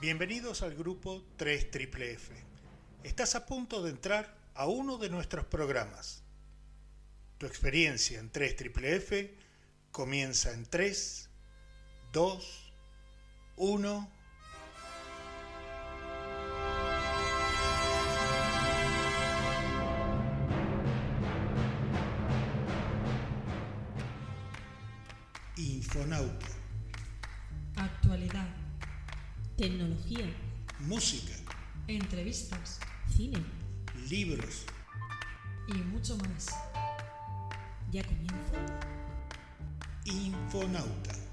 Bienvenidos al grupo 3 Triple F. Estás a punto de entrar a uno de nuestros programas. Tu experiencia en 3 Triple F comienza en 3, 2, 1. Infonauta, música, entrevistas cine. libros. y mucho más. Ya comienza. Infonauta.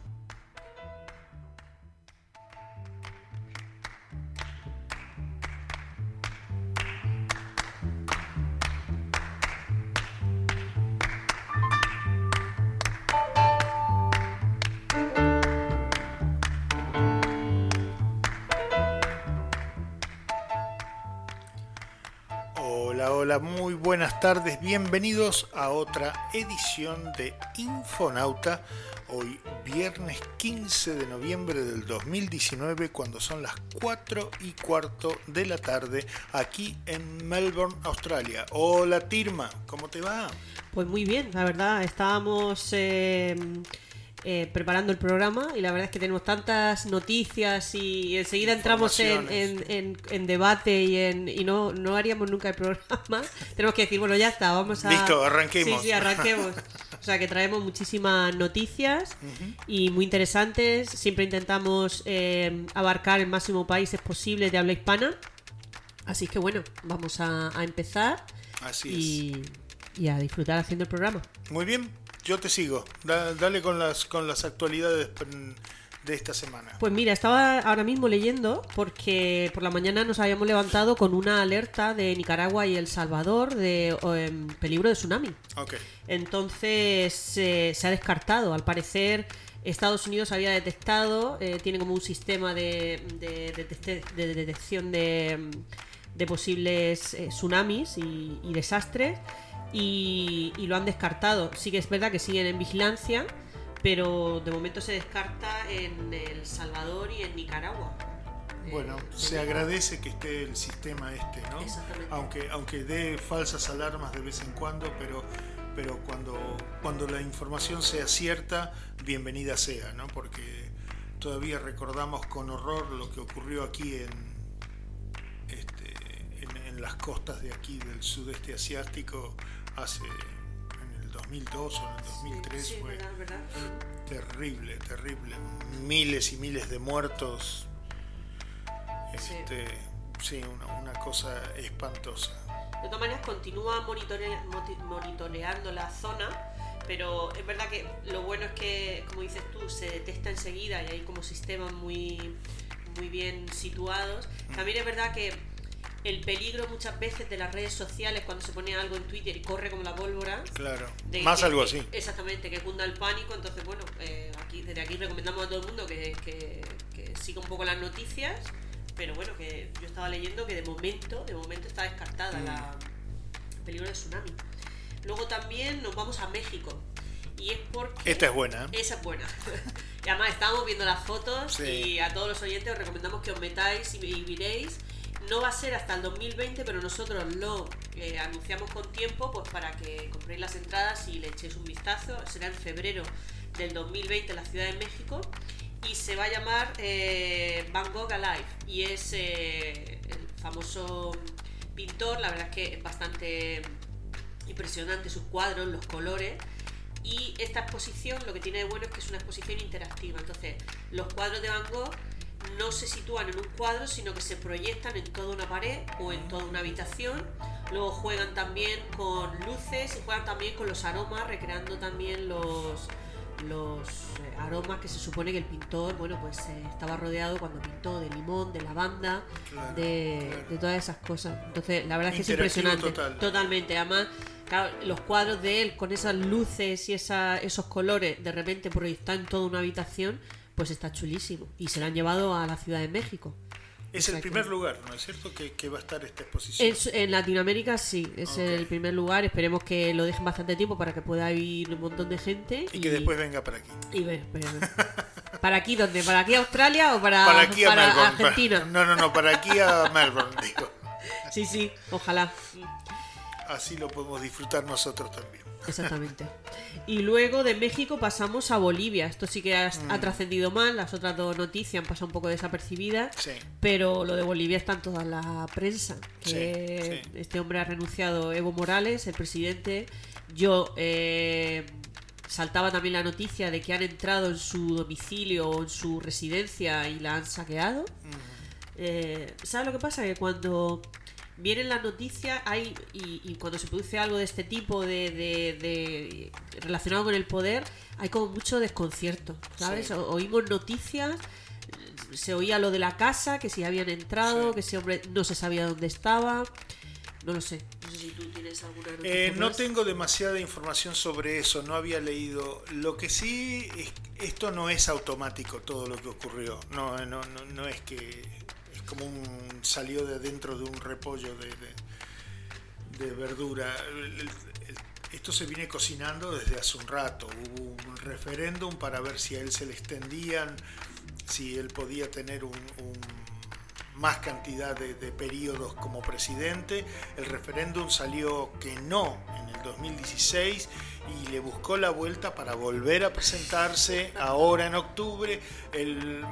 Buenas tardes, bienvenidos a otra edición de Infonauta, hoy viernes 15 de noviembre del 2019, cuando son las 4 y cuarto de la tarde, aquí en Melbourne, Australia. Hola Tirma, ¿cómo te va? Pues muy bien, la verdad, estábamos eh, eh, preparando el programa y la verdad es que tenemos tantas noticias y enseguida entramos en, en- en- en debate y, en, y no, no haríamos nunca el programa. tenemos que decir, bueno, ya está, vamos a... Listo, arranquemos. Sí, sí, arranquemos. O sea que traemos muchísimas noticias y muy interesantes. Siempre intentamos eh, abarcar el máximo países posibles de habla hispana. Así que bueno, vamos a, a empezar Así y, y a disfrutar haciendo el programa. Muy bien, yo te sigo. Da- dale con las, con las actualidades de esta semana. Pues mira, estaba ahora mismo leyendo porque por la mañana nos habíamos levantado con una alerta de Nicaragua y El Salvador de em, peligro de tsunami. Ok. Entonces eh, se ha descartado. Al parecer Estados Unidos había detectado, eh, tiene como un sistema de, de- de detec- de detección de, de posibles eh, tsunamis y, y desastres y, y lo han descartado. Sí que es verdad que siguen en vigilancia, pero de momento se descarta en El Salvador y en Nicaragua. Bueno, Eh, se agradece que esté el sistema este, ¿no? Exactamente. Aunque, aunque dé falsas alarmas de vez en cuando, pero, pero cuando, cuando la información sea cierta, bienvenida sea, ¿no? Porque todavía recordamos con horror lo que ocurrió aquí en, este, en, en las costas de aquí del sudeste asiático hace en el 2002 o en el 2003 Sí, fue verdad, verdad. terrible, terrible, miles y miles de muertos. Sí. Este, sí, una, una cosa espantosa. De todas maneras, continúa monitoreando la zona, pero es verdad que lo bueno es que, como dices tú, se detecta enseguida y hay como sistemas muy, muy bien situados. También es verdad que el peligro muchas veces de las redes sociales cuando se pone algo en Twitter y corre como la pólvora. Claro, de más que- algo así. Exactamente, que cunda el pánico. Entonces, bueno, eh, aquí, desde aquí recomendamos a todo el mundo que, que- que siga un poco las noticias. Pero bueno, que yo estaba leyendo que de momento, de momento está descartada Mm. la el peligro de tsunami. Luego también nos vamos a México. Y es porque. Esta es buena. ¿eh? Esa es buena. y además estábamos viendo las fotos Sí. y a todos los oyentes os recomendamos que os metáis y, y miréis. No va a ser hasta el 2020, pero nosotros lo eh, anunciamos con tiempo pues para que compréis las entradas y le echéis un vistazo. Será en febrero del 2020 en la Ciudad de México y se va a llamar eh, Van Gogh Alive y es eh, el famoso pintor, la verdad es que es bastante impresionante sus cuadros, los colores. Y esta exposición lo que tiene de bueno es que es una exposición interactiva. Entonces, los cuadros de Van Gogh no se sitúan en un cuadro, sino que se proyectan en toda una pared o en toda una habitación. Luego juegan también con luces y juegan también con los aromas, recreando también los, los eh, aromas que se supone que el pintor, bueno, pues eh, estaba rodeado cuando pintó de limón, de lavanda, Claro, de, claro. de todas esas cosas. Entonces, la verdad es que es impresionante. total. Totalmente. Además, claro, los cuadros de él con esas luces y esa, esos colores de repente proyectados en toda una habitación, pues está chulísimo. Y se lo han llevado a la Ciudad de México. Es O sea el que- primer lugar, ¿no es cierto? Que, que va a estar esta exposición. Es- en Latinoamérica sí, es el primer lugar. Esperemos que lo dejen bastante tiempo para que pueda ir un montón de gente. Y que después venga para aquí. Y ver. ¿Para aquí dónde? ¿Para aquí a Australia o para, Para aquí a para Melbourne. Argentina? No, no, no, para aquí a Melbourne, digo. Sí, sí, ojalá. Así lo podemos disfrutar nosotros también. Exactamente. Y luego de México pasamos a Bolivia. Esto sí que ha, Mm. ha trascendido mal. Las otras dos noticias han pasado un poco desapercibidas. Sí. Pero lo de Bolivia está en toda la prensa. Que Sí, sí. este hombre ha renunciado, Evo Morales, el presidente. Yo eh, saltaba también la noticia de que han entrado en su domicilio o en su residencia y la han saqueado. Eh, ¿Sabes lo que pasa? Que cuando vienen las noticias hay y, y cuando se produce algo de este tipo de, de- de- relacionado con el poder hay como mucho desconcierto ¿sabes? Sí. O- oímos noticias se oía lo de la casa que si habían entrado Sí. que ese hombre no se sabía dónde estaba no lo sé no sé si tú tienes alguna noticia Eh, no más. tengo demasiada información sobre eso, no había leído. Lo que sí, es, esto no es automático todo lo que ocurrió. No, no, no, no es que como un salió de dentro de un repollo de, de- verdura. Esto se viene cocinando desde hace un rato. Hubo un referéndum para ver si a él se le extendían, si él podía tener un- un más cantidad de, de periodos como presidente. El referéndum salió que no en el 2016 y le buscó la vuelta para volver a presentarse ahora en octubre. El,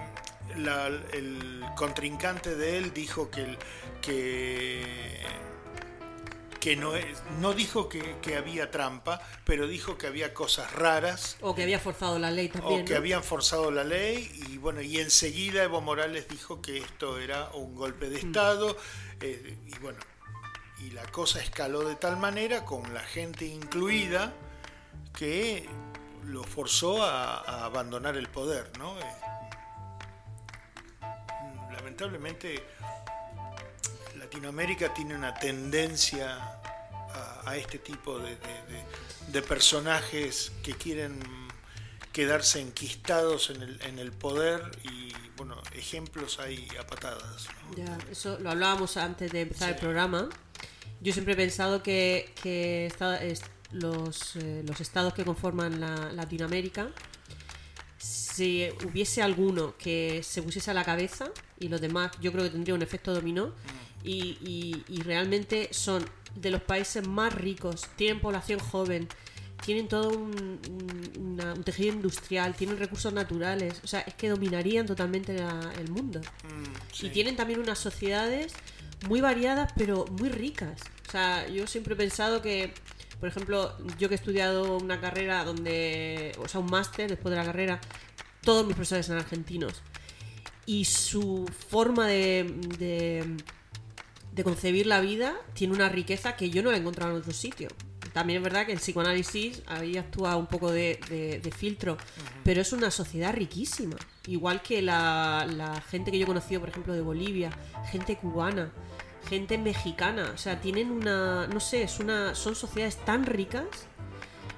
la- el contrincante de él dijo que, el- que, que no, es- no dijo que, que había trampa, pero dijo que había cosas raras o que había forzado la ley también o que ¿no? habían forzado la ley y bueno y enseguida Evo Morales dijo que esto era un golpe Mm. de estado eh, y bueno y la cosa escaló de tal manera con la gente incluida que lo forzó a, a abandonar el poder no Eh, lamentablemente Latinoamérica tiene una tendencia a, a este tipo de, de- de- de personajes que quieren quedarse enquistados en el, en el poder y bueno, ejemplos hay a patadas. ¿no? Ya, eso lo hablábamos antes de empezar el programa. Yo siempre he pensado que, que esta- es- los, eh, los estados que conforman la, Latinoamérica, si hubiese alguno que se pusiese a la cabeza y los demás, yo creo que tendría un efecto dominó. Y, y- y realmente son de los países más ricos, tienen población joven, tienen todo un, un- una- un tejido industrial, tienen recursos naturales. O sea, es que dominarían totalmente la- el mundo. Mm, sí. Y tienen también unas sociedades muy variadas, pero muy ricas. O sea, yo siempre he pensado que, por ejemplo, yo que he estudiado una carrera donde, o sea, un máster después de la carrera, todos mis profesores son argentinos. Y su forma de, de, de concebir la vida tiene una riqueza que yo no la he encontrado en otro sitio. También es verdad que el psicoanálisis ahí actúa un poco de, de- de filtro, pero es una sociedad riquísima. Igual que la, la gente que yo he conocido, por ejemplo, de Bolivia, gente cubana, gente mexicana. O sea, tienen una. No sé, es una, son sociedades tan ricas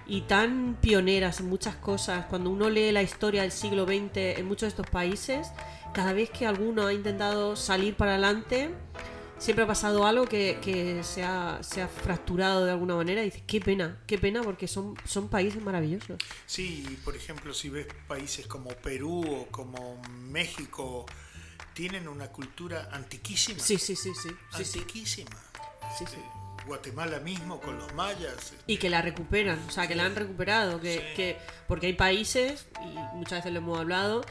y tan pioneras en muchas cosas. Cuando uno lee la historia del siglo XX en muchos de estos países, cada vez que alguno ha intentado salir para adelante, siempre ha pasado algo que, que se, ha, se ha fracturado de alguna manera. Y dices, qué pena, qué pena, porque son, son países maravillosos. Sí, por ejemplo, si ves países como Perú o como México, tienen una cultura antiquísima. Sí, sí, sí, sí. antiquísima. Sí, sí. Guatemala mismo con los mayas. Y que la recuperan, o sea, que la han recuperado, que, Sí. que porque hay países, y muchas veces lo hemos hablado,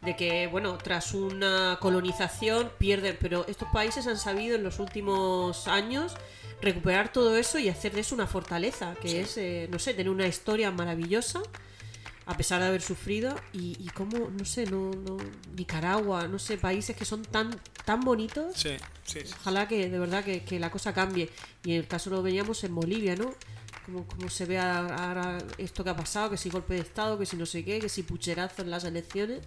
de que, bueno, tras una colonización pierden, pero estos países han sabido en los últimos años recuperar todo eso y hacer de eso una fortaleza, que Sí. es, eh, no sé, tener una historia maravillosa, a pesar de haber sufrido, y, y como, no sé, no, no, Nicaragua, no sé, países que son tan, tan bonitos. Sí, sí, sí. Ojalá que de verdad que, que la cosa cambie. Y en el caso lo veíamos en Bolivia, ¿no? Como, como se ve ahora esto que ha pasado, que si golpe de Estado, que si no sé qué, que si pucherazo en las elecciones.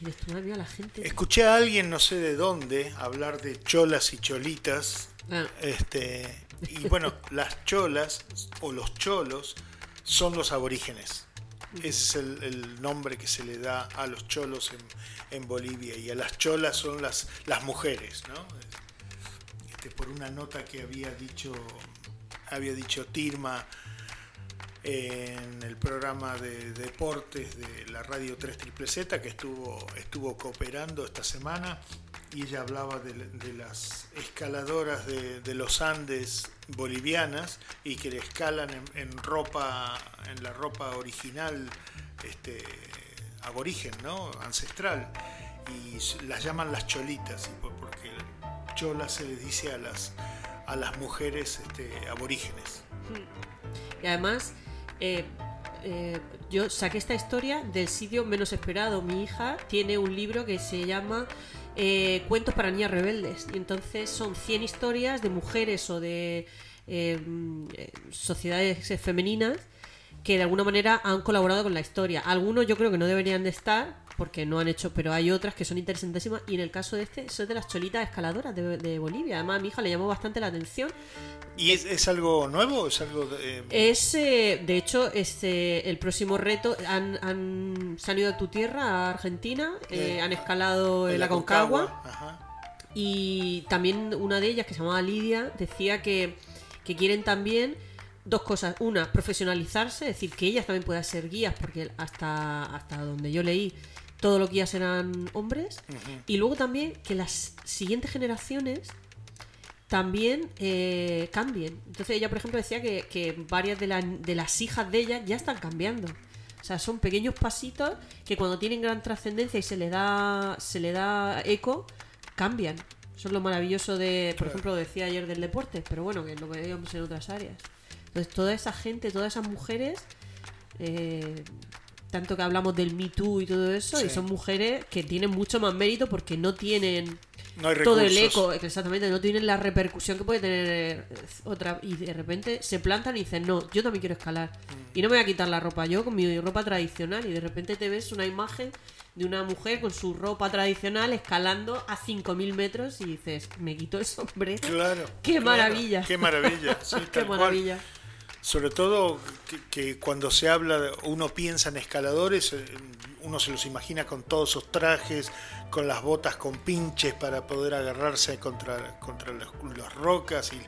Y mía, la gente... Escuché a alguien, no sé de dónde, hablar de cholas y cholitas. Ah, Este, y bueno, las cholas o los cholos son los aborígenes. Ese es el, el nombre que se le da a los cholos en, en Bolivia. Y a las cholas son las, las mujeres, ¿no? Este, por una nota que había dicho, había dicho Tirma en el programa de deportes de la radio 3 Triple Z que estuvo, estuvo cooperando esta semana y ella hablaba de, las escaladoras de, los Andes bolivianas y que le escalan en, en ropa, en la ropa original este, aborigen, ¿no? ancestral y las llaman las cholitas porque chola se les dice a las a las mujeres este, aborígenes. Y además, eh, eh, yo saqué esta historia del sitio menos esperado. Mi hija tiene un libro que se llama eh, Cuentos para niñas rebeldes. Y entonces son 100 historias de mujeres o de sociedades femeninas que de alguna manera han colaborado con la historia. Algunos yo creo que no deberían de estar porque no han hecho, pero hay otras que son interesantísimas y en el caso de este, son de las cholitas escaladoras de, Bolivia. Además a mi hija le llamó bastante la atención. ¿Y es, algo nuevo? ¿Es algo de... Eh, es, eh, de hecho, este, el próximo reto, han, han salido de tu tierra, a Argentina, eh, han escalado en la, Concagua. Y también una de ellas, que se llamaba Lidia, decía que, que quieren también dos cosas. Una, profesionalizarse, es decir, que ellas también puedan ser guías, porque hasta, hasta donde yo leí, todo lo que ya eran hombres. Y luego también que las siguientes generaciones también eh, cambien. Entonces ella, por ejemplo, decía que, varias de, de las hijas de ella ya están cambiando. O sea, son pequeños pasitos que cuando tienen gran trascendencia y se le da, se le da eco, cambian. Eso es lo maravilloso de, por ejemplo, decía ayer del deporte, pero bueno, que lo veíamos en otras áreas. Entonces, toda esa gente, todas esas mujeres, eh, tanto que hablamos del Me Too y todo eso, y son mujeres que tienen mucho más mérito porque no tienen todo el eco, exactamente, no tienen la repercusión que puede tener eh, otra, y de repente se plantan y dicen, no, yo también quiero escalar, mm. y no me voy a quitar la ropa yo con mi ropa tradicional, y de repente te ves una imagen de una mujer con su ropa tradicional escalando a 5.000 metros y dices, me quito el sombrero. Claro. ¡Qué maravilla! ¡Qué maravilla! ¡Qué maravilla! Sobre todo que, cuando se habla, uno piensa en escaladores, eh, uno se los imagina con todos esos trajes, con las botas con pinches para poder agarrarse contra, contra las, rocas y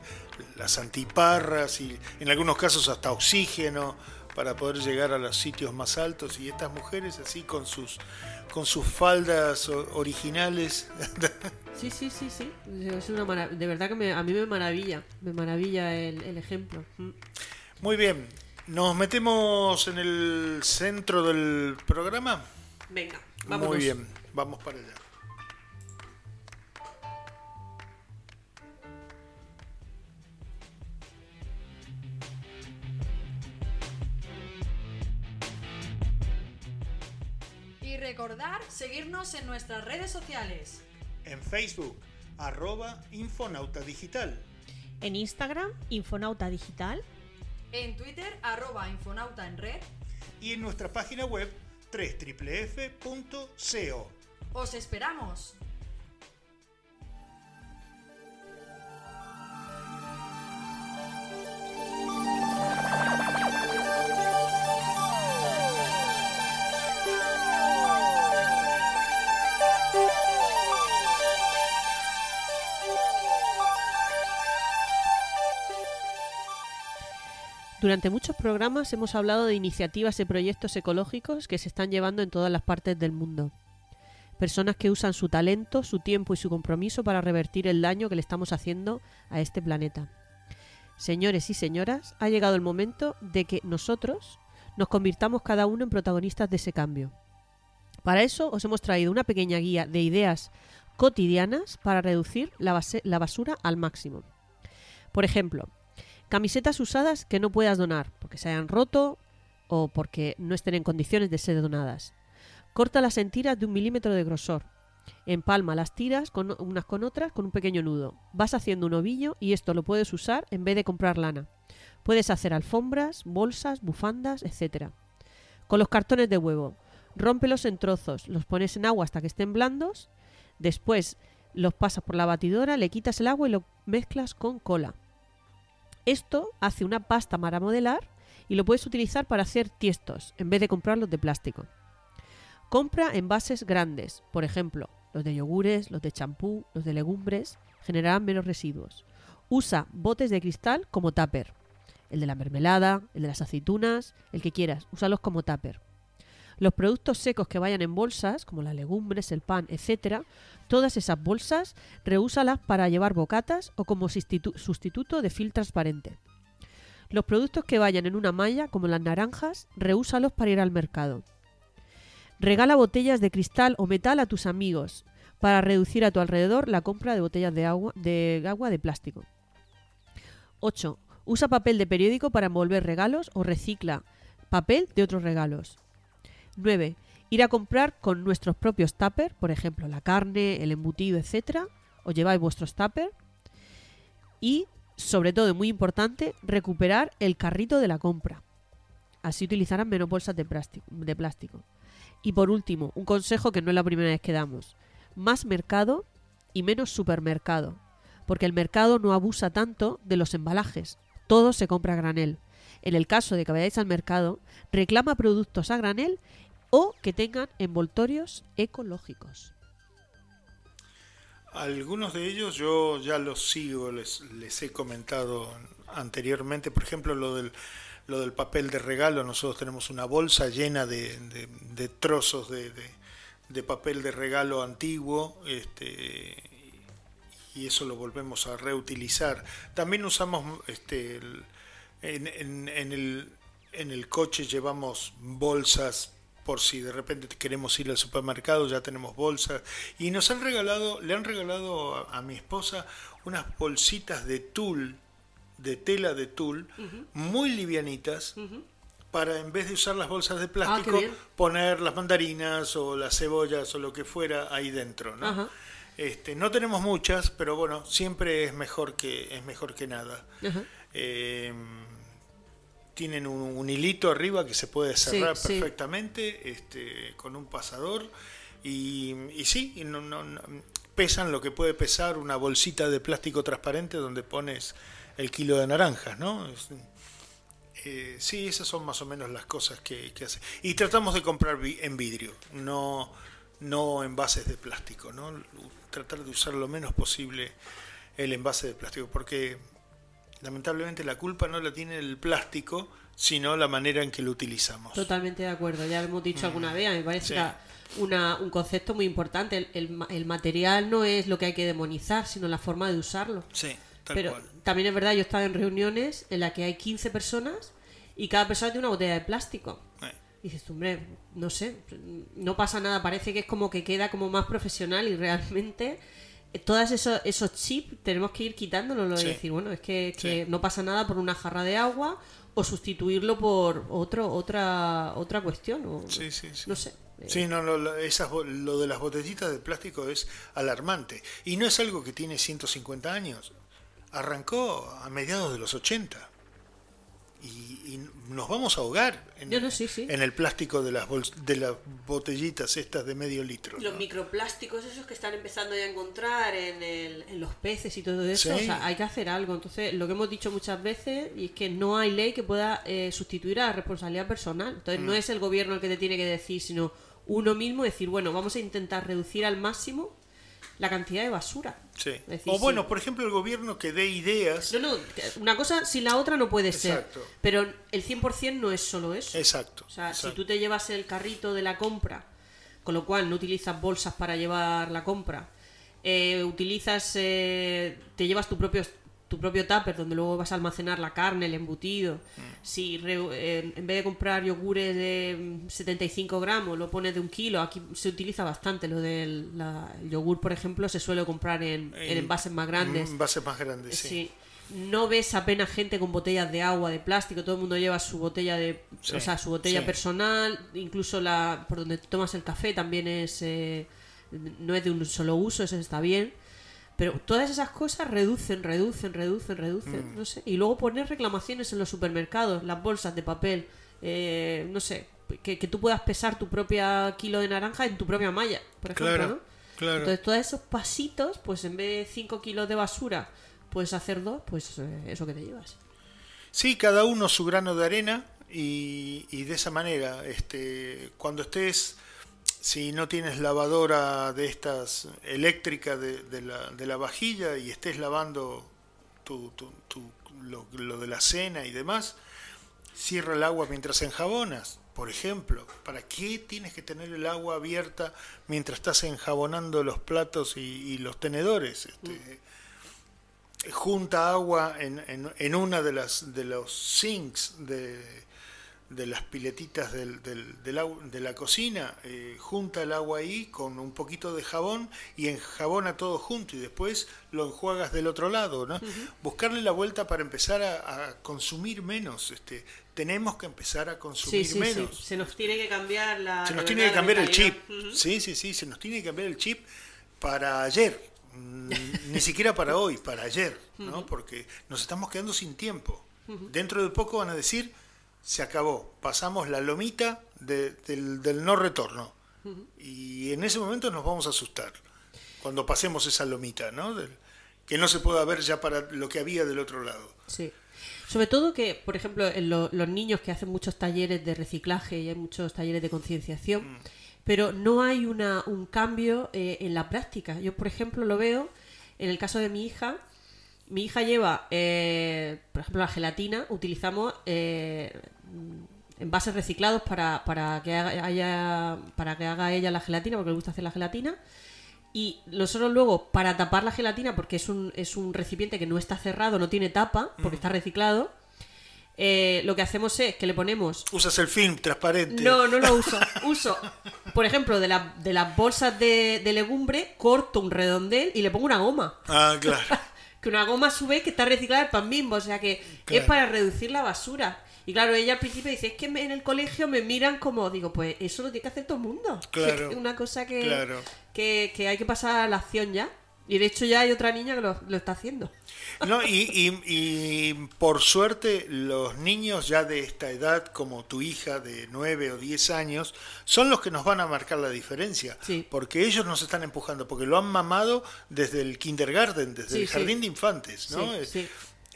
las antiparras y en algunos casos hasta oxígeno para poder llegar a los sitios más altos y estas mujeres así con sus con sus faldas originales. Sí, sí, sí, sí. Es una de verdad que a mí me maravilla, me maravilla el, el ejemplo. Muy bien, nos metemos en el centro del programa. Venga, vamos. Muy bien, vamos para allá. Y recordar seguirnos en nuestras redes sociales. En Facebook, arroba Infonauta Digital. En Instagram, Infonauta Digital en Twitter, arroba Infonauta en red. Y en nuestra página web, 3 ¡Os esperamos! Durante muchos programas hemos hablado de iniciativas y proyectos ecológicos que se están llevando en todas las partes del mundo. Personas que usan su talento, su tiempo y su compromiso para revertir el daño que le estamos haciendo a este planeta. Señores y señoras, ha llegado el momento de que nosotros nos convirtamos cada uno en protagonistas de ese cambio. Para eso os hemos traído una pequeña guía de ideas cotidianas para reducir la, la basura al máximo. Por ejemplo, Camisetas usadas que no puedas donar porque se hayan roto o porque no estén en condiciones de ser donadas. Corta las en tiras de un milímetro de grosor. Empalma las tiras unas con otras con un pequeño nudo. Vas haciendo un ovillo y esto lo puedes usar en vez de comprar lana. Puedes hacer alfombras, bolsas, bufandas, etc. Con los cartones de huevo. Rómpelos en trozos, los pones en agua hasta que estén blandos. Después los pasas por la batidora, le quitas el agua y lo mezclas con cola. Esto hace una pasta para modelar y lo puedes utilizar para hacer tiestos en vez de comprarlos de plástico. Compra envases grandes, por ejemplo, los de yogures, los de champú, los de legumbres, generarán menos residuos. Usa botes de cristal como tupper. el de la mermelada, el de las aceitunas, el que quieras, úsalos como tupper. Los productos secos que vayan en bolsas, como las legumbres, el pan, etc., todas esas bolsas reúsalas para llevar bocatas o como sustitu- sustituto de film transparente. Los productos que vayan en una malla, como las naranjas, reúsalos para ir al mercado. Regala botellas de cristal o metal a tus amigos para reducir a tu alrededor la compra de botellas de agua de, agua de plástico. 8. Usa papel de periódico para envolver regalos o recicla papel de otros regalos. 9. Ir a comprar con nuestros propios tupper, por ejemplo, la carne, el embutido, etc. O lleváis vuestros tupper. Y, sobre todo, muy importante, recuperar el carrito de la compra. Así utilizarán menos bolsas de plástico. De plástico. Y por último, un consejo que no es la primera vez que damos. Más mercado y menos supermercado. Porque el mercado no abusa tanto de los embalajes. Todo se compra a granel. En el caso de que vayáis al mercado, reclama productos a granel o que tengan envoltorios ecológicos. Algunos de ellos yo ya los sigo, les, les he comentado anteriormente, por ejemplo, lo del, lo del papel de regalo, nosotros tenemos una bolsa llena de, de- trozos de, de- papel de regalo antiguo, este, y eso lo volvemos a reutilizar. También usamos, este, en, en- en el, en el coche llevamos bolsas por si de repente queremos ir al supermercado, ya tenemos bolsas. Y nos han regalado, le han regalado a, a mi esposa unas bolsitas de tul, de tela de tul, muy livianitas, para en vez de usar las bolsas de plástico, bien. poner las mandarinas o las cebollas o lo que fuera ahí dentro, ¿no? Este, no tenemos muchas, pero bueno, siempre es mejor que es mejor que nada. Eh, tienen un, un hilito arriba que se puede cerrar sí. perfectamente este, con un pasador y, y sí, y no, no- no- pesan lo que puede pesar una bolsita de plástico transparente donde pones el kilo de naranjas, ¿no? Es- eh, sí, esas son más o menos las cosas que, que hace. Y tratamos de comprar vi- en vidrio, no, no envases de plástico, ¿no? Tratar de usar lo menos posible el envase de plástico, porque lamentablemente la culpa no la tiene el plástico, sino la manera en que lo utilizamos. Totalmente de acuerdo, ya lo hemos dicho alguna vez, me parece Sí. una- un concepto muy importante. El, el el material no es lo que hay que demonizar, sino la forma de usarlo. Sí, tal Pero cual. también es verdad, yo he estado en reuniones en las que hay 15 personas y cada persona tiene una botella de plástico. Eh, Y dices, hombre, no sé, no pasa nada, parece que es como que queda como más profesional y realmente todos esos, esos chips tenemos que ir quitándolos y Sí. decir, bueno, es que, que Sí. no pasa nada por una jarra de agua o sustituirlo por otro otra otra cuestión. O, Sí, sí, sí. No sé. eh, Sí, no, no, lo- esas, lo de las botellitas de plástico es alarmante. Y no es algo que tiene 150 años. Arrancó a mediados de los 80. Y, y nos vamos a ahogar en, No, no, sí, sí. en el plástico de las, bols- de las botellitas estas de medio litro. Los ¿no? microplásticos esos que están empezando ya a encontrar en el... en los peces y todo eso, Sí. o sea, hay que hacer algo. Entonces, lo que hemos dicho muchas veces y es que no hay ley que pueda eh, sustituir a la responsabilidad personal. Entonces, Mm. no es el gobierno el que te tiene que decir, sino uno mismo decir, bueno, vamos a intentar reducir al máximo la cantidad de basura. Sí. Decir, o bueno, sí. por ejemplo, el gobierno que dé ideas. No, no, una cosa sin la otra no puede Exacto. ser. Pero el 100% no es solo eso. Exacto. O sea, si tú te llevas el carrito de la compra, con lo cual no utilizas bolsas para llevar la compra, eh, utilizas, eh, te llevas tu propio tu propio tupper donde luego vas a almacenar la carne, el embutido. Mm. Si re- eh, en vez de comprar yogures de mm, 75 gramos, lo pones de un kilo, aquí se utiliza bastante lo del la- el yogur, por ejemplo, se suele comprar en, en En- envases más grandes. Envases más grandes, sí. Sí. No ves apenas gente con botellas de agua, de plástico, todo el mundo lleva su botella de, Sí, o sea, su botella sí. personal, incluso la por donde tomas el café también es eh, no es de un solo uso, eso está bien. Pero todas esas cosas reducen, reducen, reducen, reducen, Mm. no sé. Y luego poner reclamaciones en los supermercados, las bolsas de papel, eh, no sé, que, que tú puedas pesar tu propia kilo de naranja en tu propia malla, por ejemplo, Claro, ¿no? claro. Entonces, todos esos pasitos, pues en vez de 5 kilos de basura, puedes hacer dos, pues eh, eso que te llevas. Sí, cada uno su grano de arena y, y de esa manera, este, cuando estés, si no tienes lavadora de estas eléctrica de, la, de la vajilla y estés lavando lo, de la cena y demás, cierra el agua mientras enjabonas, por ejemplo. ¿Para qué tienes que tener el agua abierta mientras estás enjabonando los platos y, los tenedores? Este, junta agua en, en una de las de los sinks de, de las piletitas del, del- de la cocina, eh, junta el agua ahí con un poquito de jabón y enjabona todo junto y después lo enjuagas del otro lado, ¿no? Buscarle la vuelta para empezar a, a consumir menos. Este, tenemos que empezar a consumir sí, sí. menos. Se nos tiene que cambiar la. Se nos tiene que cambiar el chip. Sí, sí, sí, se nos tiene que cambiar el chip para ayer. Mm, Ni siquiera para hoy, para ayer, ¿no? Porque nos estamos quedando sin tiempo. Dentro de poco van a decir, se acabó, pasamos la lomita de- del, del no retorno. Y en ese momento nos vamos a asustar, cuando pasemos esa lomita, ¿no? Del- que no se pueda ver ya para lo que había del otro lado. Sí. Sobre todo que, por ejemplo, en lo- los niños que hacen muchos talleres de reciclaje y hay muchos talleres de concienciación, pero no hay una, un cambio eh, en la práctica. Yo, por ejemplo, lo veo en el caso de mi hija. Mi hija lleva, eh, por ejemplo, la gelatina. Utilizamos eh, envases reciclados para, para, que haga, haya, para que haga ella la gelatina, porque le gusta hacer la gelatina. Y nosotros luego, para tapar la gelatina, porque es un, es un recipiente que no está cerrado, no tiene tapa, porque está reciclado, eh, lo que hacemos es que le ponemos... Usas el film transparente. No, no lo uso. Uso, por ejemplo, de, la- de las bolsas de, de legumbre, corto un redondel y le pongo una goma. Ah, claro. Que una goma a su vez que está reciclada el pan bimbo, o sea que Claro. es para reducir la basura. Y claro, ella al principio dice, es que me- en el colegio me miran como, digo, pues eso lo tiene que hacer todo el mundo. Claro. Es una cosa que, Claro. que, que hay que pasar a la acción ya. Y de hecho ya hay otra niña que lo, lo está haciendo. No, y, y- y por suerte los niños ya de esta edad, como tu hija de 9 o 10 años, son los que nos van a marcar la diferencia. Sí. Porque ellos nos están empujando, porque lo han mamado desde el kindergarten, desde Sí, el sí. jardín de infantes. ¿no?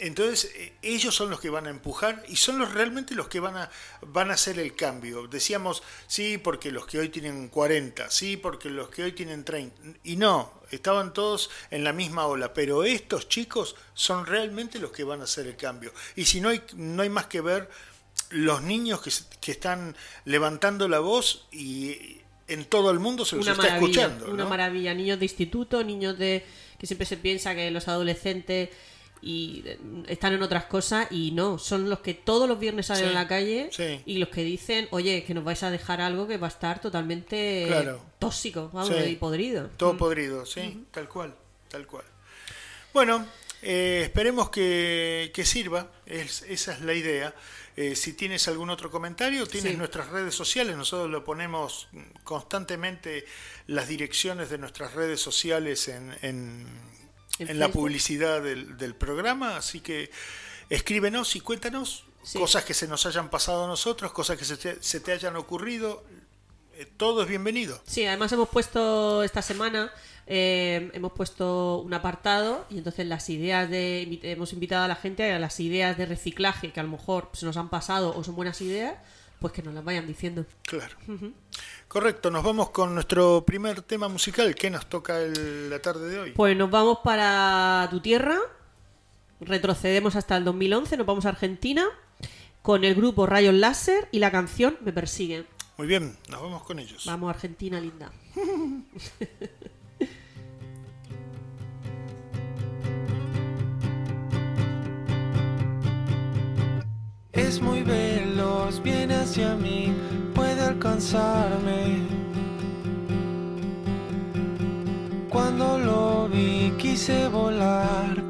Entonces, eh, ellos son los que van a empujar y son los realmente los que van a, van a hacer el cambio. Decíamos, sí, porque los que hoy tienen 40, sí, porque los que hoy tienen 30. Y no, estaban todos en la misma ola, pero estos chicos son realmente los que van a hacer el cambio. Y si no hay, no hay más que ver los niños que, que están levantando la voz y en todo el mundo se los una está escuchando. una maravilla. Niños de instituto, niños de que siempre se piensa que los adolescentes y eh, están en otras cosas y no, son los que todos los viernes salen Sí, a la calle sí. y los que dicen, oye, que nos vais a dejar algo que va a estar totalmente Claro. tóxico, vamos, Sí. y podrido. Todo podrido, sí, tal cual, tal cual. Bueno, eh, esperemos que, que sirva, es- esa es la idea. Eh, si tienes algún otro comentario, tienes Sí. nuestras redes sociales, nosotros lo ponemos constantemente las direcciones de nuestras redes sociales en, en, En en la publicidad del, del programa, así que escríbenos y cuéntanos Sí. cosas que se nos hayan pasado a nosotros, cosas que se te, se te hayan ocurrido, Eh, todo es bienvenido. Sí, además hemos puesto esta semana, eh, hemos puesto un apartado y entonces las ideas de, hemos invitado a la gente a las ideas de reciclaje que a lo mejor se nos han pasado o son buenas ideas, pues que nos las vayan diciendo. Claro. Correcto, nos vamos con nuestro primer tema musical. ¿Qué nos toca el- la tarde de hoy? Pues nos vamos para tu tierra, retrocedemos hasta el 2011, nos vamos a Argentina con el grupo Rayos Láser y la canción Me Persiguen. Muy bien, nos vamos con ellos. Vamos a Argentina, linda. Es muy veloz, viene hacia mí, alcanzarme. Cuando lo vi quise volar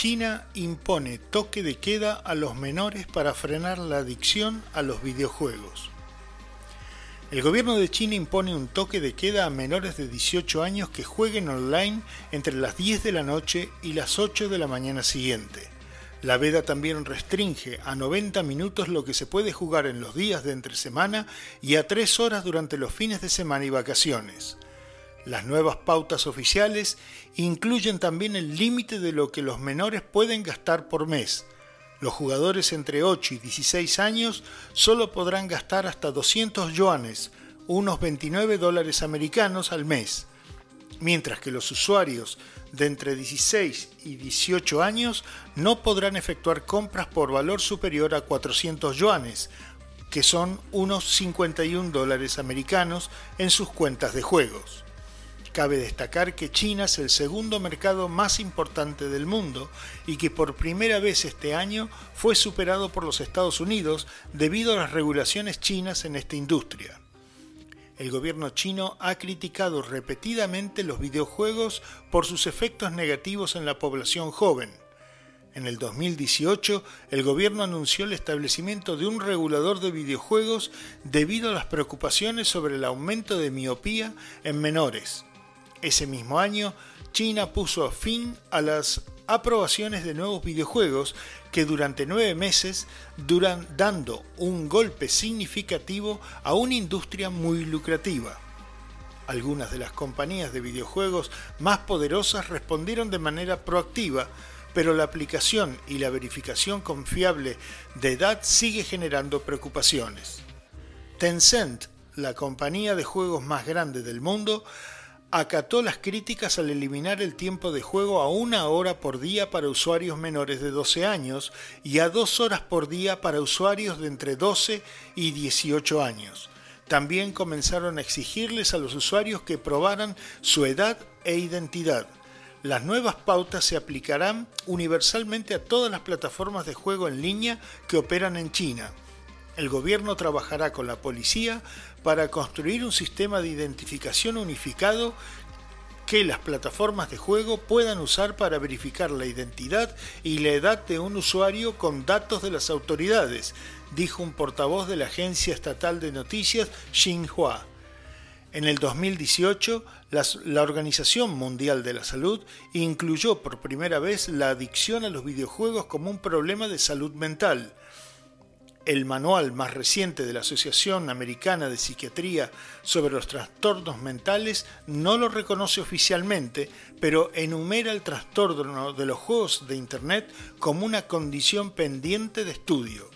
China impone toque de queda a los menores para frenar la adicción a los videojuegos. El gobierno de China impone un toque de queda a menores de 18 años que jueguen online entre las 10 de la noche y las 8 de la mañana siguiente. La veda también restringe a 90 minutos lo que se puede jugar en los días de entre semana y a 3 horas durante los fines de semana y vacaciones. Las nuevas pautas oficiales incluyen también el límite de lo que los menores pueden gastar por mes. Los jugadores entre 8 y 16 años solo podrán gastar hasta 200 yuanes, unos 29 dólares americanos al mes, mientras que los usuarios de entre 16 y 18 años no podrán efectuar compras por valor superior a 400 yuanes, que son unos 51 dólares americanos en sus cuentas de juegos. Cabe destacar que China es el segundo mercado más importante del mundo y que por primera vez este año fue superado por los Estados Unidos debido a las regulaciones chinas en esta industria. El gobierno chino ha criticado repetidamente los videojuegos por sus efectos negativos en la población joven. En el 2018, el gobierno anunció el establecimiento de un regulador de videojuegos debido a las preocupaciones sobre el aumento de miopía en menores. Ese mismo año, China puso fin a las aprobaciones de nuevos videojuegos que durante nueve meses duran dando un golpe significativo a una industria muy lucrativa. Algunas de las compañías de videojuegos más poderosas respondieron de manera proactiva, pero la aplicación y la verificación confiable de edad sigue generando preocupaciones. Tencent, la compañía de juegos más grande del mundo, acató las críticas al eliminar el tiempo de juego a una hora por día para usuarios menores de 12 años y a dos horas por día para usuarios de entre 12 y 18 años. También comenzaron a exigirles a los usuarios que probaran su edad e identidad. Las nuevas pautas se aplicarán universalmente a todas las plataformas de juego en línea que operan en China. El gobierno trabajará con la policía para construir un sistema de identificación unificado que las plataformas de juego puedan usar para verificar la identidad y la edad de un usuario con datos de las autoridades, dijo un portavoz de la agencia estatal de noticias Xinhua. En el 2018, las- la Organización Mundial de la Salud incluyó por primera vez la adicción a los videojuegos como un problema de salud mental. El manual más reciente de la Asociación Americana de Psiquiatría sobre los trastornos mentales no lo reconoce oficialmente, pero enumera el trastorno de los juegos de Internet como una condición pendiente de estudio.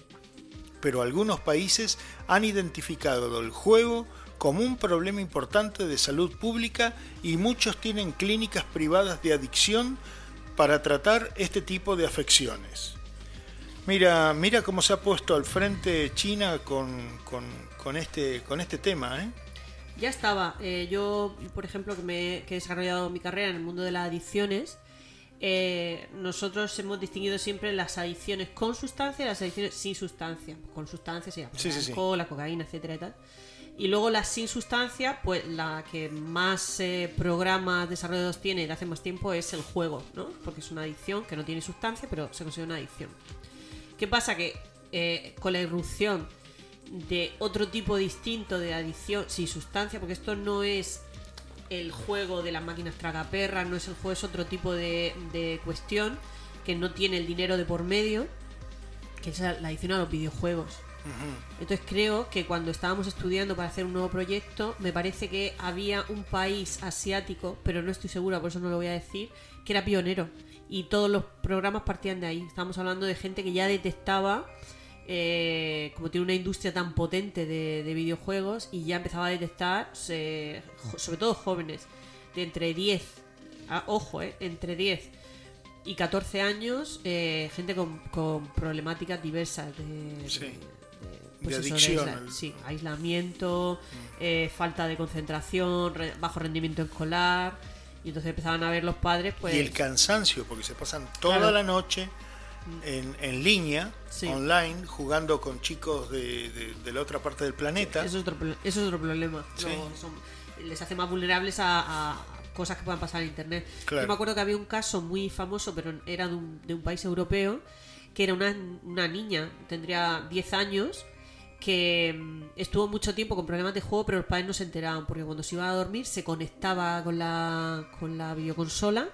Pero algunos países han identificado el juego como un problema importante de salud pública y muchos tienen clínicas privadas de adicción para tratar este tipo de afecciones. Mira, mira cómo se ha puesto al frente China con, con, este, con este tema. ¿eh? Ya estaba. Eh, yo, por ejemplo, que, me, que he desarrollado mi carrera en el mundo de las adicciones, eh, nosotros hemos distinguido siempre las adicciones con sustancia y las adicciones sin sustancia. Con sustancia, sí, sí, alcohol, la cocaína, etcétera y tal. Y luego las sin sustancia, pues la que más eh, programas desarrollados tiene de hace más tiempo es el juego, ¿no? Porque es una adicción que no tiene sustancia, pero se considera una adicción. ¿Qué pasa? Que eh, con la irrupción de otro tipo distinto de adicción sin sustancia, porque esto no es el juego de las máquinas tragaperras, no es el juego, es otro tipo de, cuestión que no tiene el dinero de por medio, que es la adicción a los videojuegos. Entonces creo que cuando estábamos estudiando para hacer un nuevo proyecto, me parece que había un país asiático, pero no estoy segura, por eso no lo voy a decir, que era pionero. Y todos los programas partían de ahí. Estábamos hablando de gente que ya detectaba, eh, como tiene una industria tan potente de, videojuegos, y ya empezaba a detectar, sobre todo jóvenes, de entre 10, ah, ojo, eh, entre 10 y 14 años, eh, gente con, problemáticas diversas de, pues adicción. sí, aislamiento, mm. eh, falta de concentración, bajo rendimiento escolar. Y entonces empezaban a ver los padres, pues... Y el cansancio, porque se pasan toda la noche en, en línea, online, jugando con chicos de, de, la otra parte del planeta. eso, es otro, eso es otro problema. les hace más vulnerables a, cosas que puedan pasar en Internet. Yo me acuerdo que había un caso muy famoso, pero era de un, de un país europeo, que era una, una niña, tendría 10 años, que mm, estuvo mucho tiempo con problemas de juego, pero los padres no se enteraban, porque cuando se iba a dormir se conectaba con la, con la videoconsola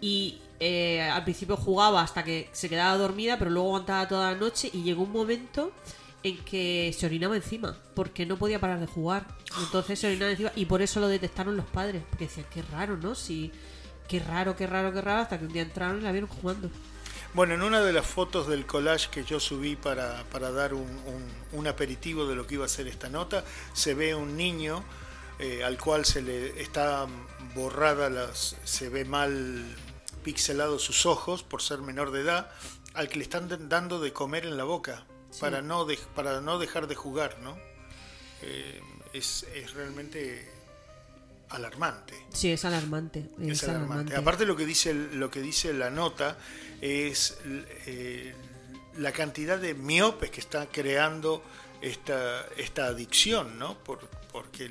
y eh, al principio jugaba hasta que se quedaba dormida, pero luego aguantaba toda la noche y llegó un momento en que se orinaba encima, porque no podía parar de jugar. Entonces se orinaba encima y por eso lo detectaron los padres, porque decían, qué raro, ¿no? Si, qué raro, qué raro, qué raro, hasta que un día entraron y la vieron jugando. Bueno, en una de las fotos del collage que yo subí para, dar un, aperitivo de lo que iba a ser esta nota, se ve un niño eh, al cual se le está borrada, las, se ve mal pixelados sus ojos por ser menor de edad, al que le están dando de comer en la boca para, no para no dejar de jugar, ¿no? Eh, es, es realmente alarmante. Sí, es alarmante. Es, alarmante. Aparte lo que dice lo que dice la nota es eh, la cantidad de miopes que está creando esta, esta adicción, ¿no? Por, porque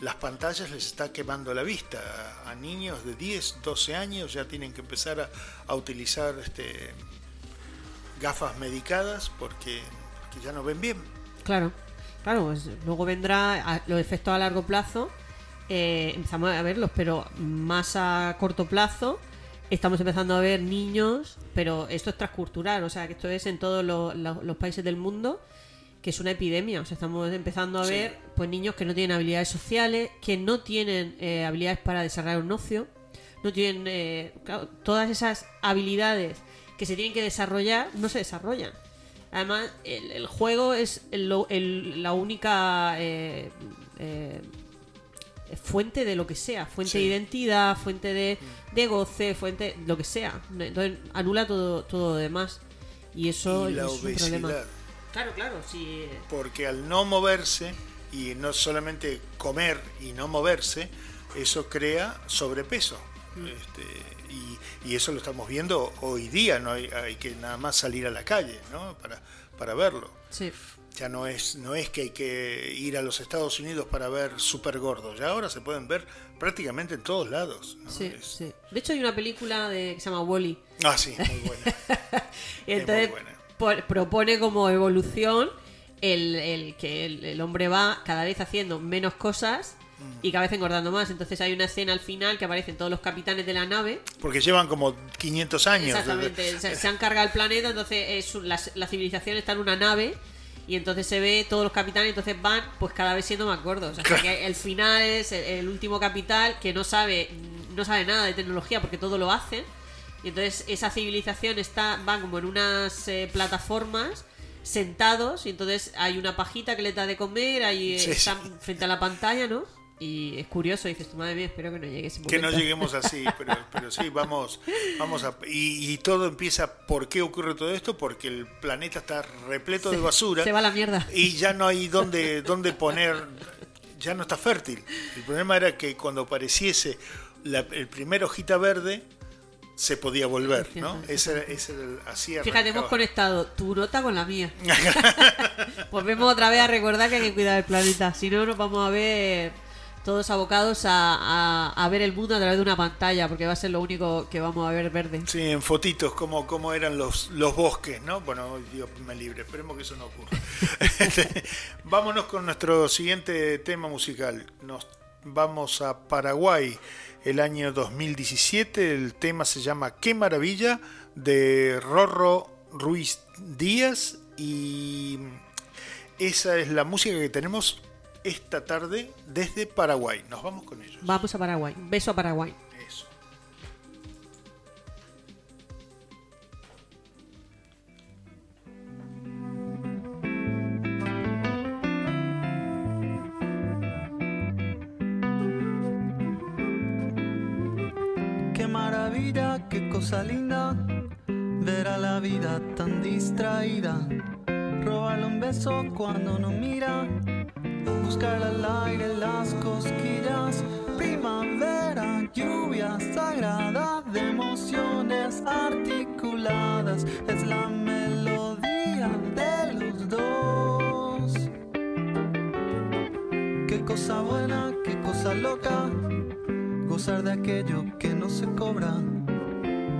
las pantallas les está quemando la vista. A, niños de 10, 12 años ya tienen que empezar a, utilizar este, gafas medicadas porque, ya no ven bien. Claro, claro, pues luego vendrá los efectos a largo plazo eh, empezamos a verlos, pero más a corto plazo. Estamos empezando a ver niños, pero esto es transcultural, o sea, que esto es en todos los, países del mundo, que es una epidemia. O sea, estamos empezando a ver pues niños que no tienen habilidades sociales, que no tienen eh, habilidades para desarrollar un ocio, no tienen eh, todas esas habilidades que se tienen que desarrollar, no se desarrollan. Además, el, juego es la única eh, fuente de lo que sea, fuente de identidad, fuente de, de, goce, fuente lo que sea. Entonces anula todo, todo lo demás. Y eso es un problema. Claro, claro, sí. Porque al no moverse, y no solamente comer y no moverse, eso crea sobrepeso. Mm. Este, y, y, eso lo estamos viendo hoy día, no hay, hay, que nada más salir a la calle ¿no? para, para verlo. Sí. Ya no es, no es que hay que ir a los Estados Unidos para ver super gordos, ya ahora se pueden ver prácticamente en todos lados. Sí, sí. De hecho hay una película de, que se llama Wally. Ah, sí, muy buena. y entonces propone como evolución el, el que el, hombre va cada vez haciendo menos cosas mm. y cada vez engordando más. Entonces hay una escena al final que aparecen todos los capitanes de la nave. Porque llevan como 500 años. Exactamente, se, han cargado el planeta, entonces es, la, la, civilización está en una nave y entonces se ve todos los capitanes, entonces van pues cada vez siendo más gordos. O sea, que el final es el, el último capital que no sabe, no sabe nada de tecnología porque todo lo hacen. Y entonces esa civilización está, van como en unas eh, plataformas sentados y entonces hay una pajita que les da de comer, ahí Sí, están sí. frente a la pantalla, ¿no? Y es curioso, dices, tu madre mía, espero que no llegue ese Que no lleguemos así, pero, pero sí, vamos, vamos a... Y, y todo empieza, ¿por qué ocurre todo esto? Porque el planeta está repleto de basura Se va la mierda. y ya no hay dónde, dónde poner, ya no está fértil. El problema era que cuando apareciese la- el primer hojita verde, se podía volver, ¿no? Ese, ese era el- así Fíjate, hemos conectado tu nota con la mía. Pues vemos otra vez a recordar que hay que cuidar el planeta. Si no, nos vamos a ver todos abocados a, a- a ver el mundo a través de una pantalla, porque va a ser lo único que vamos a ver verde. Sí, en fotitos, como, como eran los, los bosques, ¿no? Bueno, Dios me libre, esperemos que eso no ocurra. Vámonos con nuestro siguiente tema musical. Nos vamos a Paraguay, el año 2017. El tema se llama Qué maravilla, de Rorro Ruiz Díaz. Y esa es la música que tenemos esta tarde desde Paraguay. Nos vamos con ellos. Vamos a Paraguay. Un beso a Paraguay. Eso. Qué maravilla, qué cosa linda, ver a la vida tan distraída. Robarle un beso cuando no mira, buscar al aire las cosquillas. Primavera, lluvia sagrada de emociones articuladas. Es la melodía de los dos. Qué cosa buena, qué cosa loca gozar de aquello que no se cobra,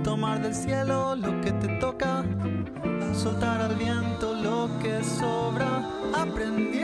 tomar del cielo lo que te toca, soltar al viento lo que sobra, aprendiendo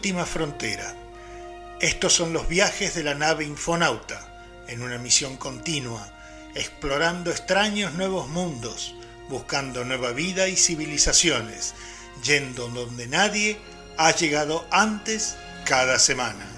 última frontera. Estos son los viajes de la nave Infonauta, en una misión continua, explorando extraños nuevos mundos, buscando nueva vida y civilizaciones, yendo donde nadie ha llegado antes cada semana.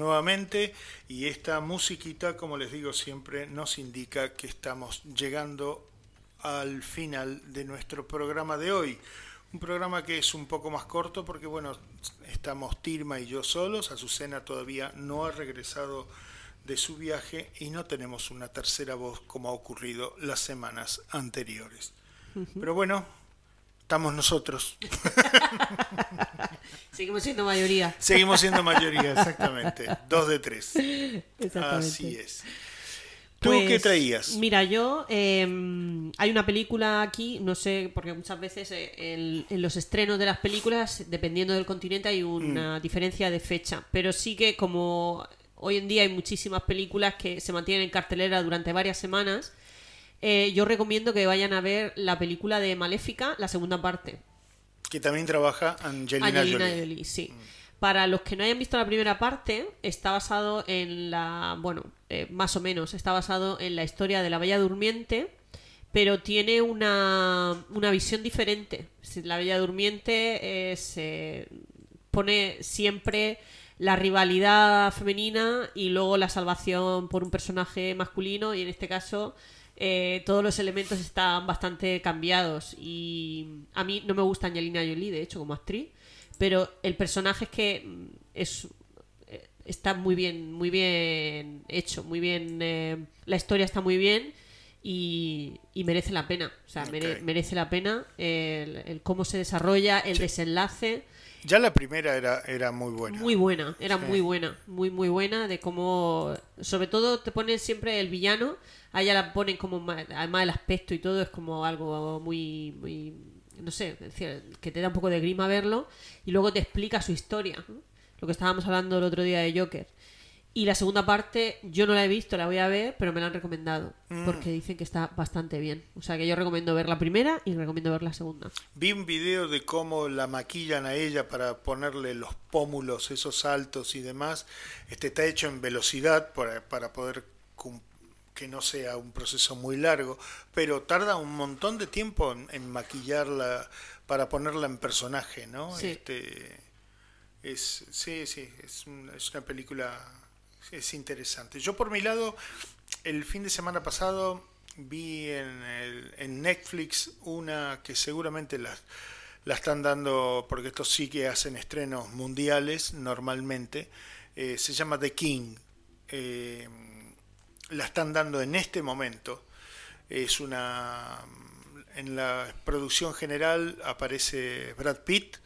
Nuevamente y esta musiquita, como les digo siempre, nos indica que estamos llegando al final de nuestro programa de hoy. Un programa que es un poco más corto porque, bueno, estamos Tirma y yo solos. Azucena todavía no ha regresado de su viaje y no tenemos una tercera voz como ha ocurrido las semanas anteriores. Pero bueno, estamos nosotros. Seguimos siendo mayoría. Seguimos siendo mayoría, exactamente. Dos de tres. Así es. ¿Tú qué Pues, traías? Mira, yo. eh, hay una película aquí, no sé, porque muchas veces eh, en, en los estrenos de las películas, dependiendo del continente, hay una Mm. diferencia de fecha. Pero sí que, como hoy en día hay muchísimas películas que se mantienen en cartelera durante varias semanas, eh, yo recomiendo que vayan a ver la película de Maléfica, la segunda parte. Que también trabaja Angelina, Angelina Jolie. Jolie, sí. Para los que no hayan visto la primera parte, está basado en la. Bueno, eh, más o menos, está basado en la historia de la Bella Durmiente, pero tiene una, una visión diferente. La Bella Durmiente eh, pone siempre la rivalidad femenina y luego la salvación por un personaje masculino, y en este caso. Eh, todos los elementos están bastante cambiados y a mí no me gusta Angelina Jolie, de hecho, como actriz, pero el personaje es que mm, es eh, está muy bien muy bien hecho muy bien eh, la historia está muy bien y, y merece la pena o sea mere- merece la pena el, el cómo se desarrolla el Sí. desenlace Ya la primera era, era muy buena. muy buena era Sí. muy buena muy muy buena de cómo sobre todo te ponen siempre el villano a ella la ponen como además el aspecto y todo es como algo muy muy no sé que te da un poco de grima verlo y luego te explica su historia ¿no? lo que estábamos hablando el otro día de Joker y la segunda parte yo no la he visto la voy a ver pero me la han recomendado Mm. porque dicen que está bastante bien o sea que yo recomiendo ver la primera y recomiendo ver la segunda Vi un video de cómo la maquillan a ella para ponerle los pómulos, esos saltos y demás. Este está hecho en velocidad para, para poder que no sea un proceso muy largo, pero tarda un montón de tiempo en, en maquillarla para ponerla en personaje, ¿no? Sí. Este es sí, sí, es, un- es una película es interesante. Yo por mi lado el fin de semana pasado vi en, el- en Netflix una que seguramente la, la están dando, porque estos sí que hacen estrenos mundiales normalmente, eh, se llama The King. Eh, la están dando en este momento. Es una... En la producción general aparece Brad Pitt,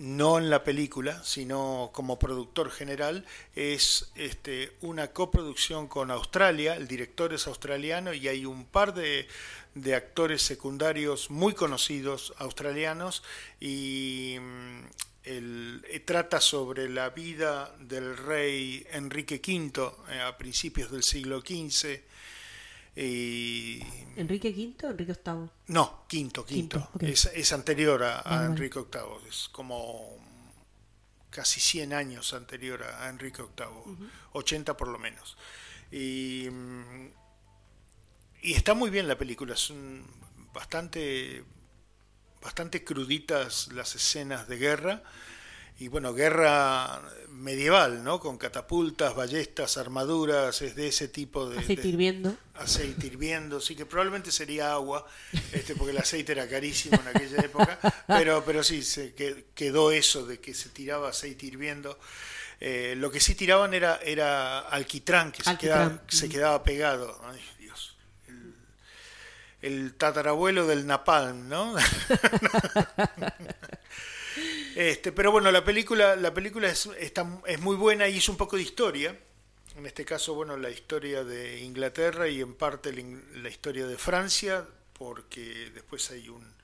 no en la película, sino como productor general, es este, una coproducción con Australia, el director es australiano y hay un par de, de actores secundarios muy conocidos australianos y mm, el- eh, trata sobre la vida del rey Enrique V eh, a principios del siglo XV. Y Enrique V o Enrique VIII no, quinto, quinto. Es, es anterior a. Enrique VIII. Es como casi 100 años anterior a, Enrique VIII. 80 por lo menos. Y, mm, y está muy bien la película. Son bastante, bastante cruditas las escenas de guerra. Y bueno, guerra medieval, ¿no? Con catapultas, ballestas, armaduras, es de ese tipo de... aceite de- hirviendo aceite hirviendo, sí que probablemente sería agua, este, porque el aceite era carísimo en aquella época, pero, pero sí, se que- quedó eso de que se tiraba aceite hirviendo. Eh, lo que sí tiraban era, era alquitrán, que se, quedaba, se quedaba pegado. Ay, Dios. El, el tatarabuelo del napalm, ¿no? Este, pero bueno, la película, la película es, está- es muy buena y es un poco de historia. En este caso, bueno, la historia de Inglaterra y en parte la, la historia de Francia, porque después hay un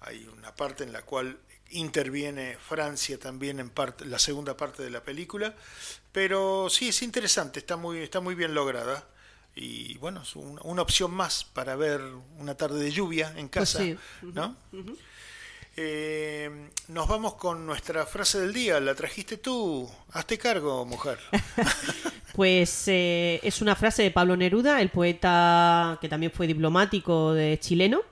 hay una parte en la cual interviene Francia también en parte la segunda parte de la película, pero sí es interesante, está muy está muy bien lograda y bueno, es un- una opción más para ver una tarde de lluvia en Pues casa, sí. ¿no? Eh, nos vamos con nuestra frase del día. ¿La trajiste tú? Hazte cargo, mujer. Pues eh, es una frase de Pablo Neruda, el poeta que también fue diplomático de chileno,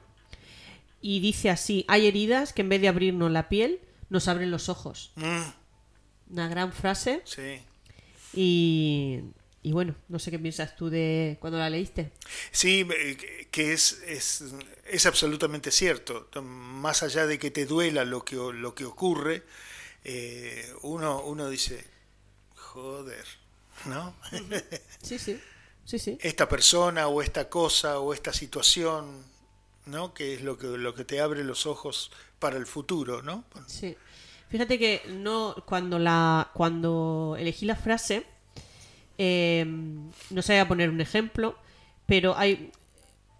y dice así, hay heridas que en vez de abrirnos la piel, nos abren los ojos. Mm, Una gran frase sí. y, y bueno, no sé qué piensas tú de cuando la leíste. Sí, eh, que es, es, es absolutamente cierto. Más allá de que te duela lo que, lo que ocurre, eh, uno, uno dice, joder, ¿no? Sí, sí. Sí, sí. Esta persona o esta cosa o esta situación, ¿no? Que es lo que, lo que te abre los ojos para el futuro, ¿no? Sí. Fíjate que no cuando la cuando elegí la frase eh, no sé a poner un ejemplo, pero hay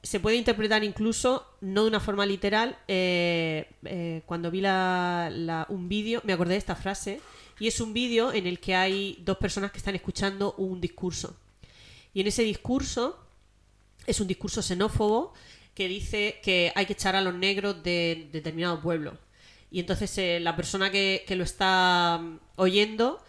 se puede interpretar incluso no de una forma literal. Eh, eh, cuando vi un vídeo me acordé de esta frase y es un vídeo en el que hay dos personas que están escuchando un discurso y en ese discurso es un discurso xenófobo que dice que hay que echar a los negros de determinado pueblo. Y entonces eh, la persona que, que lo está mm, oyendo,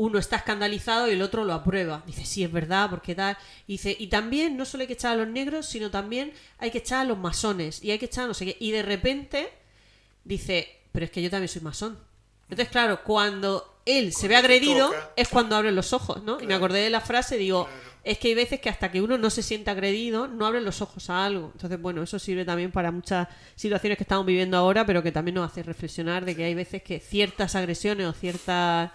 uno está escandalizado y el otro lo aprueba. Dice, sí, es verdad, porque tal. Y dice, y también no solo hay que echar a los negros, sino también hay que echar a los masones. Y hay que echar a no sé qué. Y de repente dice, pero es que yo también soy masón. Entonces, claro, cuando él se ve agredido, toca. es cuando abre los ojos, ¿no? Y me acordé de la frase, digo, Claro. es que hay veces que hasta que uno no se siente agredido, no abre los ojos a algo. Entonces, bueno, eso sirve también para muchas situaciones que estamos viviendo ahora, pero que también nos hace reflexionar de que hay veces que ciertas agresiones o ciertas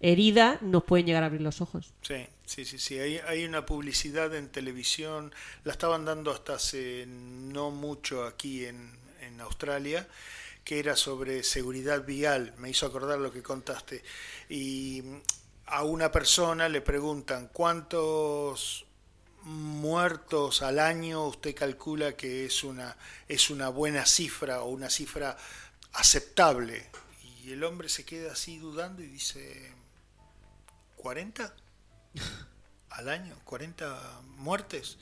heridas nos pueden llegar a abrir los ojos. Sí, sí, sí, sí. Hay, hay una publicidad en televisión, la estaban dando hasta hace no mucho aquí en, en Australia, que era sobre seguridad vial. Me hizo acordar lo que contaste. Y a una persona le preguntan cuántos muertos al año usted calcula que es una es una buena cifra o una cifra aceptable y el hombre se queda así dudando y dice 40 al año, 40 muertes.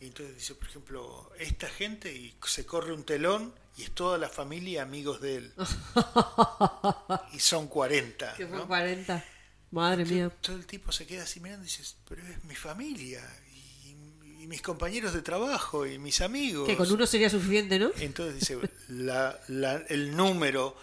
Y entonces dice, por ejemplo, esta gente y se corre un telón y es toda la familia amigos de él. y son 40. Que ¿no? 40. Madre Todo- mía. Todo el tipo se queda así mirando y dice, pero es mi familia y, y mis compañeros de trabajo y mis amigos. Que con uno sería suficiente, ¿no? Entonces dice, la- la- el número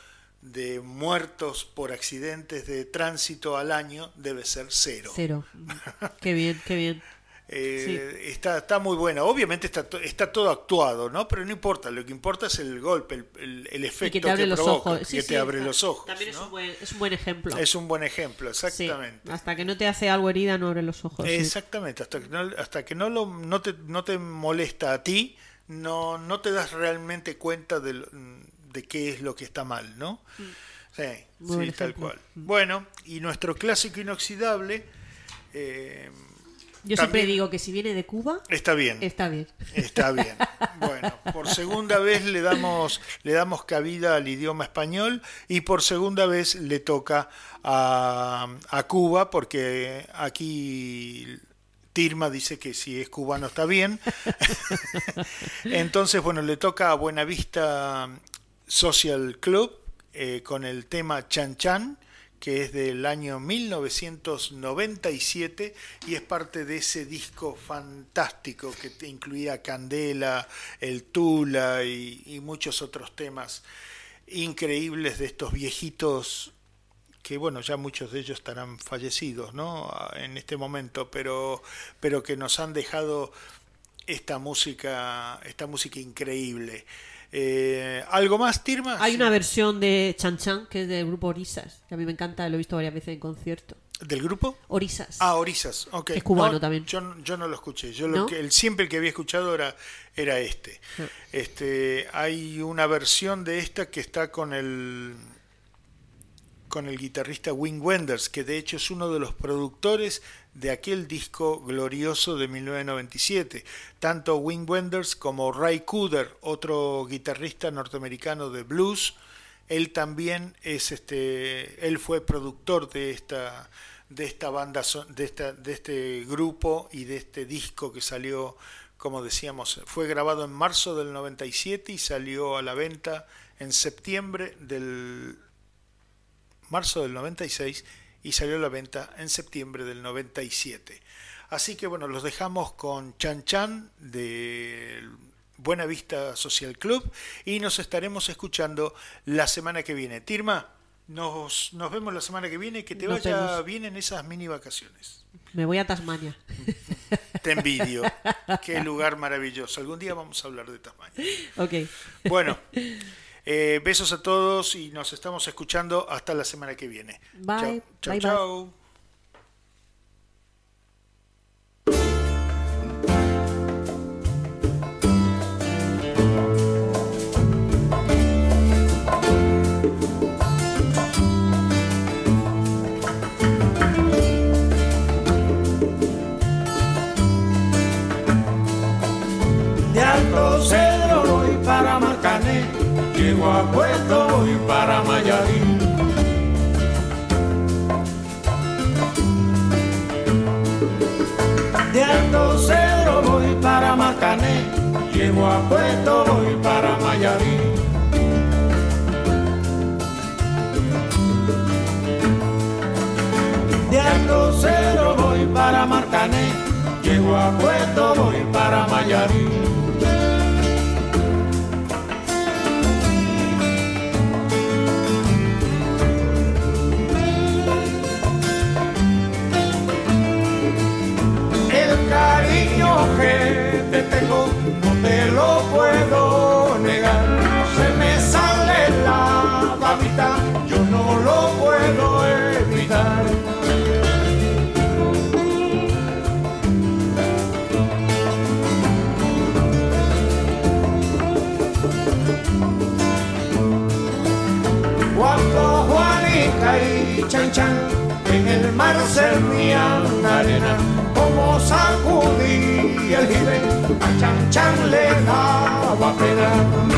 de muertos por accidentes de tránsito al año debe ser cero. Cero. Qué bien, qué bien. Eh, está, está muy buena. Obviamente está, to- está todo actuado, ¿no? Pero no importa, lo que importa es el golpe, el, el- el efecto que te abre los provoca, ojos. que Sí, te sí, abre los ojos. También es un buen. Es un buen ejemplo. Es un buen ejemplo, Sí, exactamente. Hasta que no te hace algo herida, no abre los ojos. sí. Exactamente, hasta que no, hasta que no, lo, no, te, no te molesta a ti, no, no te das realmente cuenta de, lo- de qué es lo que está mal, ¿no? Sí, Muy sí, buen tal cual. Bueno, y nuestro clásico inoxidable eh, Yo siempre digo que si viene de Cuba, está bien. está bien. Está bien. Bueno, por segunda vez le damos, le damos cabida al idioma español y por segunda vez le toca a, a Cuba porque aquí Tirma dice que si es cubano está bien. Entonces, bueno, le toca a Buenavista Social Club eh, con el tema Chan Chan que es del año 1997 y es parte de ese disco fantástico que incluía Candela, El Tula y, y muchos otros temas increíbles de estos viejitos que bueno, ya muchos de ellos estarán fallecidos, ¿no? En este momento, pero, pero que nos han dejado esta música, esta música increíble. Eh, ¿Algo más, Tirma? Hay una versión de Chan Chan que es del grupo Orisas, que a mí me encanta, lo he visto varias veces en concierto. ¿Del grupo? Orisas. Ah, Orisas, ok. Es cubano No, también. Yo, yo no lo escuché. Yo lo que, el, siempre el que había escuchado era, era este. Ah. Este, hay una versión de esta que está con el con el guitarrista Wing Wenders, que de hecho es uno de los productores de aquel disco glorioso de 1997. Tanto Wing Wenders como Ray Cooder, otro guitarrista norteamericano de blues, él también es este, él fue productor de esta de esta banda, de esta, de este grupo y de este disco que salió, como decíamos, fue grabado en marzo del 97 y salió a la venta en septiembre del marzo del 96 y salió a la venta en septiembre del 97. Así que bueno, los dejamos con Chan Chan de Buena Vista Social Club y nos estaremos escuchando la semana que viene. Tirma, Nos, nos vemos la semana que viene. Que te Nos vaya vemos. bien en esas mini vacaciones. Me voy a Tasmania. Te envidio. Qué lugar maravilloso. Algún día vamos a hablar de Tasmania. Ok. Bueno, eh, besos a todos y nos estamos escuchando hasta la semana que viene. Bye. Chau, bye. chau. De llego a Puerto voy para Mayarín. De Alto Cedro voy para Marcané, llego a Puerto voy para Mayarín. De Alto Cedro voy para Marcané, llego a Puerto voy para Mayarín. Mar arena, como sacudí el jibe, a Chan Chan le daba pena.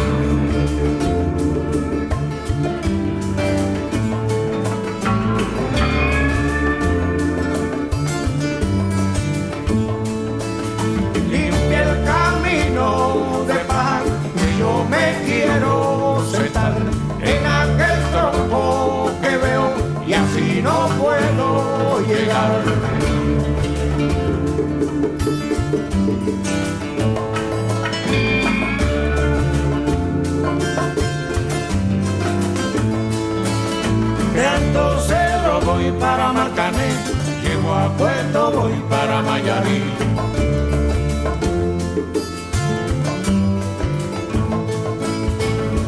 Para Marcané, llego a Puerto voy para Mayarí.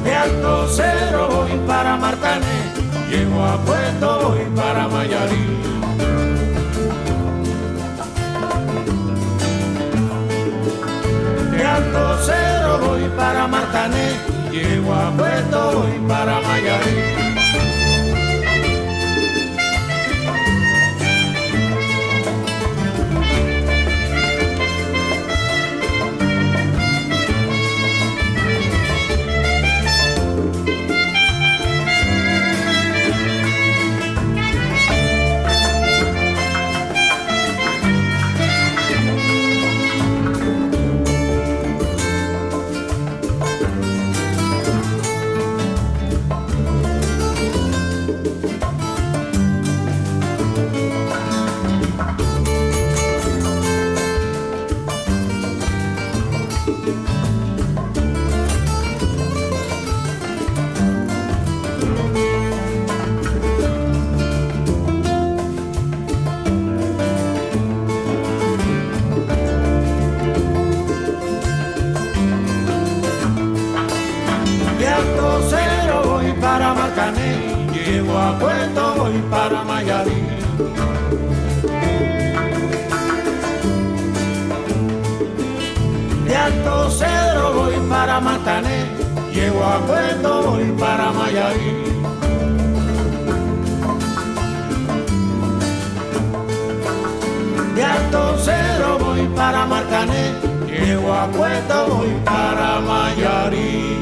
De Alto Cedro voy para Marcané, llego a Puerto voy para Mayarí. Llego a Puerto voy para Mayarí. Llego a Puerto voy para Mayarí. De Alto Cedro voy para Marcané, llego a Puerto voy para Mayarí. De Alto Cedro voy para Marcané, llego a Puerto voy para Mayarí.